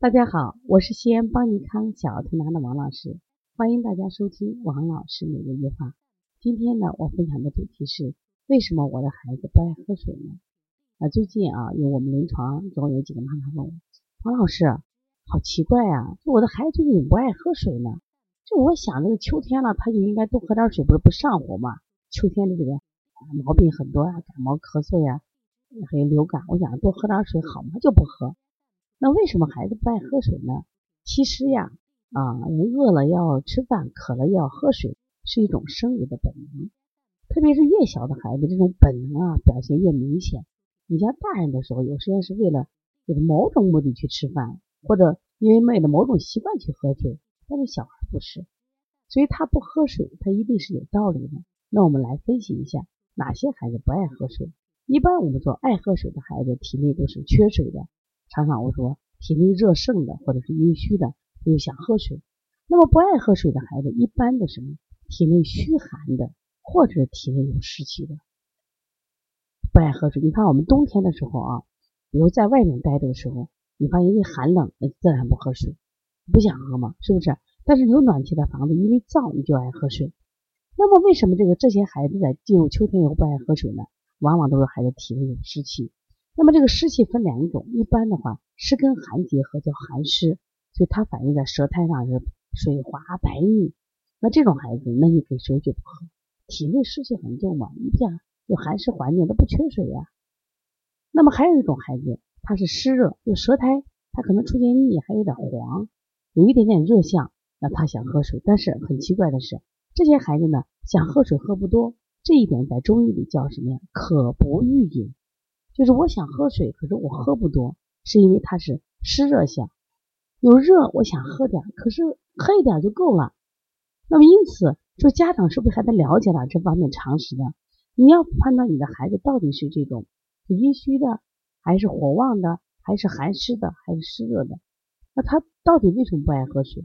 大家好，我是西安邦尼康小儿推拿的王老师，欢迎大家收听王老师每日一话。今天呢，我分享的主题是为什么我的孩子不爱喝水呢？啊，最近啊，有我们临床总有几个妈妈问我，王老师，好奇怪啊，就我的孩子最近不爱喝水呢？就我想，这个秋天了，他就应该多喝点水，不是不上火吗？秋天的这个毛病很多啊，感冒、咳嗽呀，还有流感，我想多喝点水好吗？就不喝。那为什么孩子不爱喝水呢？其实呀，啊，人饿了要吃饭，渴了要喝水，是一种生理的本能。特别是越小的孩子，这种本能啊表现越明显。你像大人的时候，有时间是为了有某种目的去吃饭，或者因为为了某种习惯去喝水，但是小孩不是，所以他不喝水，他一定是有道理的。那我们来分析一下，哪些孩子不爱喝水？一般我们说爱喝水的孩子，体内都是缺水的。常常我说体内热盛的或者是阴虚的，就想喝水。那么不爱喝水的孩子，一般的什么体内虚寒的，或者体内有湿气的，不爱喝水。你看我们冬天的时候啊，比如在外面待着的时候，你发现一寒冷，那自然不喝水，不想喝嘛，是不是？但是有暖气的房子，因为燥，你就爱喝水。那么为什么这个这些孩子在进入秋天以后不爱喝水呢？往往都是孩子体内有湿气。那么这个湿气分两种，一般的话湿跟寒结合叫寒湿，所以它反映在舌苔上是水滑白腻。那这种孩子，那你给水就不喝，体内湿气很重嘛，一片有寒湿环境都不缺水呀。那么还有一种孩子，他是湿热，就舌苔他可能出现腻，还有点黄，有一点点热象，那他想喝水，但是很奇怪的是，这些孩子呢想喝水喝不多，这一点在中医里叫什么呀？渴不欲饮。就是我想喝水，可是我喝不多，是因为它是湿热象，有热我想喝点，可是喝一点就够了。那么因此，说家长是不是还得了解点这方面常识呢？你要判断你的孩子到底是这种阴虚的，还是火旺的，还是寒湿的，还是湿热的？那他到底为什么不爱喝水？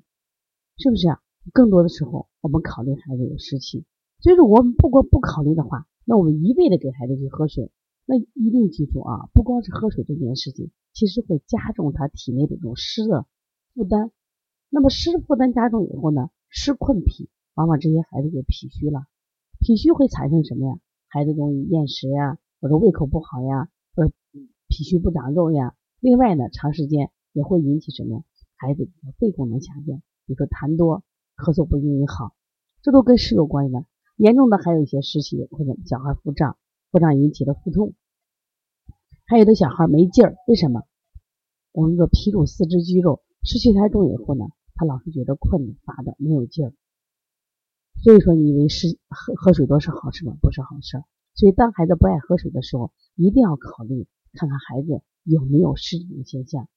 是不是？更多的时候，我们考虑孩子有湿气，所以说我们不过不考虑的话，那我们一味的给孩子去喝水。那一定记住啊，不光是喝水这件事情，其实会加重他体内的这种湿的负担。那么湿负担加重以后呢，湿困脾，往往这些孩子就脾虚了。脾虚会产生什么呀？孩子容易厌食呀，或者胃口不好呀，或者脾虚不长肉呀。另外呢，长时间也会引起什么呀？孩子肺功能下降，比如说痰多、咳嗽不容易好，这都跟湿有关系的。严重的还有一些湿气或者小孩腹胀。腹胀引起的腹痛，还有的小孩没劲儿，为什么？我们说脾主四肢肌肉，湿气太重以后呢，他老是觉得困、乏的，没有劲儿。所以说，你以为是喝喝水多是好事吗？不是好事。所以，当孩子不爱喝水的时候，一定要考虑看看孩子有没有湿疹的现象。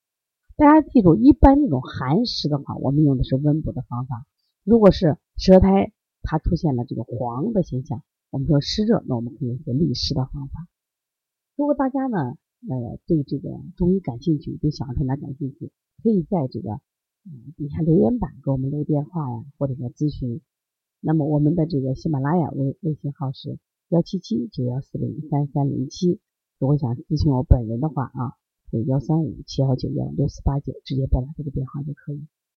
大家记住，一般这种寒湿的话，我们用的是温补的方法。如果是舌苔它出现了这个黄的现象，我们说湿热，那我们可以用个利湿的方法。如果大家呢，呃，对这个中医感兴趣，对小儿推拿感兴趣，可以在这个嗯底下留言板给我们留电话呀，或者说咨询。那么我们的这个喜马拉雅微微信号是幺七七九幺四零三三零七。如果想咨询我本人的话啊，可以幺三五七幺九幺六四八九，直接拨打这个电话就可以。